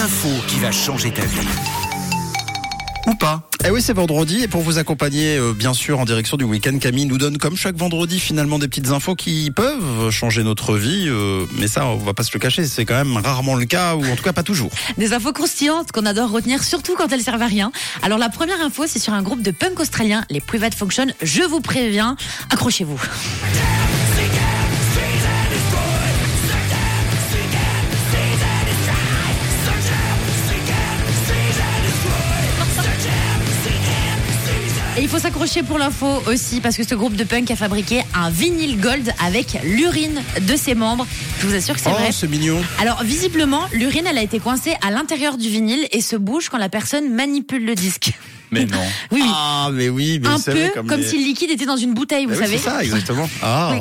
l'info qui va changer ta vie. Ou pas. Eh oui, c'est vendredi et pour vous accompagner, euh, bien sûr, en direction du week-end, Camille nous donne comme chaque vendredi finalement des petites infos qui peuvent changer notre vie. euh, mais ça, on va pas se le cacher, c'est quand même rarement le cas ou en tout cas pas toujours. Des infos croustillantes qu'on adore retenir, surtout quand elles servent à rien. Alors la première info, c'est sur un groupe de punk australiens, les Private Function. Je vous préviens, accrochez-vous. Et il faut s'accrocher pour l'info aussi parce que ce groupe de punk a fabriqué un vinyle gold avec l'urine de ses membres. Je vous assure que c'est oh, vrai. c'est mignon. Alors visiblement, l'urine elle a été coincée à l'intérieur du vinyle et se bouge quand la personne manipule le disque. Mais non. Oui, oui. Ah, mais oui, mais un vous savez, peu comme, les- si le liquide était dans une bouteille, vous Eh oui, savez. C'est ça, exactement. Ah,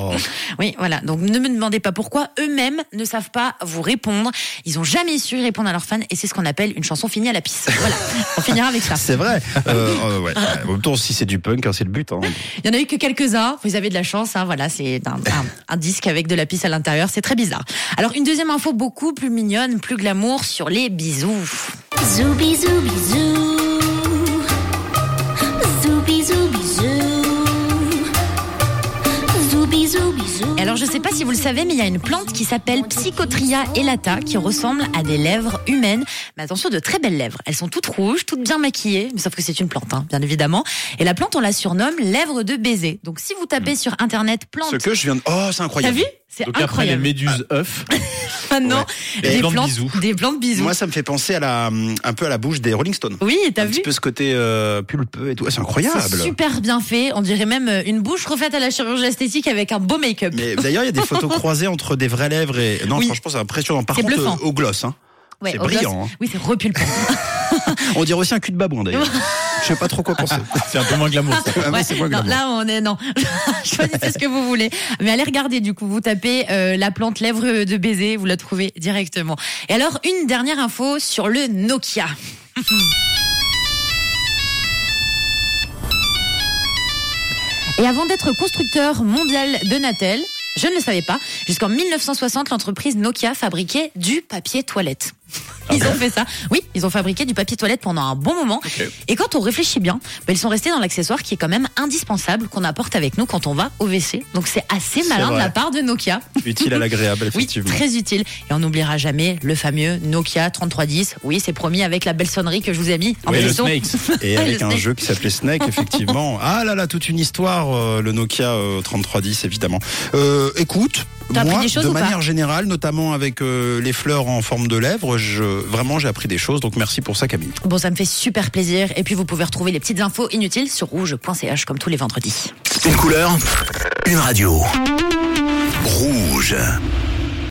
Oui, voilà. Donc ne me demandez pas pourquoi eux-mêmes ne savent pas vous répondre. Ils ont jamais su répondre à leurs fans et c'est ce qu'on appelle une chanson finie à la pisse. Voilà. On finira avec ça. c'est vrai. Euh, euh, ouais. En même temps, si c'est du punk, hein, c'est le but. Hein. Il y en a eu que quelques-uns. Vous avez de la chance. Hein. Voilà, c'est un, un- un disque avec de la pisse à l'intérieur. C'est très bizarre. Alors une deuxième info beaucoup plus mignonne, plus glamour sur les bisous. Zoubi zoubi zou. Et alors je sais pas si vous le savez, mais il y a une plante qui s'appelle Psychotria elata qui ressemble à des lèvres humaines. Mais attention, de très belles lèvres. Elles sont toutes rouges, toutes bien maquillées, mais sauf que c'est une plante, hein, bien évidemment. Et la plante, on la surnomme lèvre de baiser. Donc si vous tapez sur internet plante, Ce que je viens de. Oh, c'est t'as incroyable. vu C'est Donc après les incroyable. méduses œufs. Maintenant, Et des plantes plantes, bisous. des plantes bisous. Moi, ça me fait penser à la, un peu à la bouche des Rolling Stones. oui, t'as un vu petit peu ce côté euh, pulpeux et tout. C'est incroyable. C'est super bien fait. On dirait même euh, une bouche refaite à la chirurgie esthétique avec un beau make-up. Mais d'ailleurs, il y a des photos croisées entre des vraies lèvres et. Non, Oui. franchement, c'est impressionnant. Par C'est contre, bluffant. euh, au gloss, hein. Ouais, c'est au gloss. brillant, hein. Oui, c'est repulpant. On dirait aussi un cul de babouin d'ailleurs. Je sais pas trop quoi penser. C'est un peu moins glamour. ça. Ah, mais Ouais, c'est moins non, glamour. là, on est non. Choisissez ce que vous voulez. Mais allez regarder du coup. Vous tapez euh, la plante lèvre de baiser, vous la trouvez directement. Et alors une dernière info sur le Nokia. Et avant d'être constructeur mondial de Natel, je ne le savais pas, jusqu'en 1960, l'entreprise Nokia fabriquait du papier toilette. Ils ont fait ça. Oui, ils ont fabriqué du papier toilette pendant un bon moment. Et quand on réfléchit bien, ben, ils sont restés dans l'accessoire qui est quand même indispensable qu'on apporte avec nous quand on va au WC. Donc c'est assez malin de la part de Nokia. Utile à l'agréable, Oui, effectivement. très utile. Et on n'oubliera jamais le fameux Nokia 3310. Oui, c'est promis avec la belle sonnerie que je vous ai mis en Oui, le. Snakes. Et avec le un Snake. jeu qui s'appelait Snake, effectivement. Ah là là, toute une histoire, euh, le Nokia euh, 3310, évidemment. Euh, écoute, T'as appris des choses de ou pas manière générale, notamment avec euh, les fleurs en forme de lèvres, je, vraiment, j'ai appris des choses. Donc merci pour ça, Camille. Bon, ça me fait super plaisir. Et puis vous pouvez retrouver les petites infos inutiles sur rouge.ch comme tous les vendredis. Une couleur, une radio. Rouge.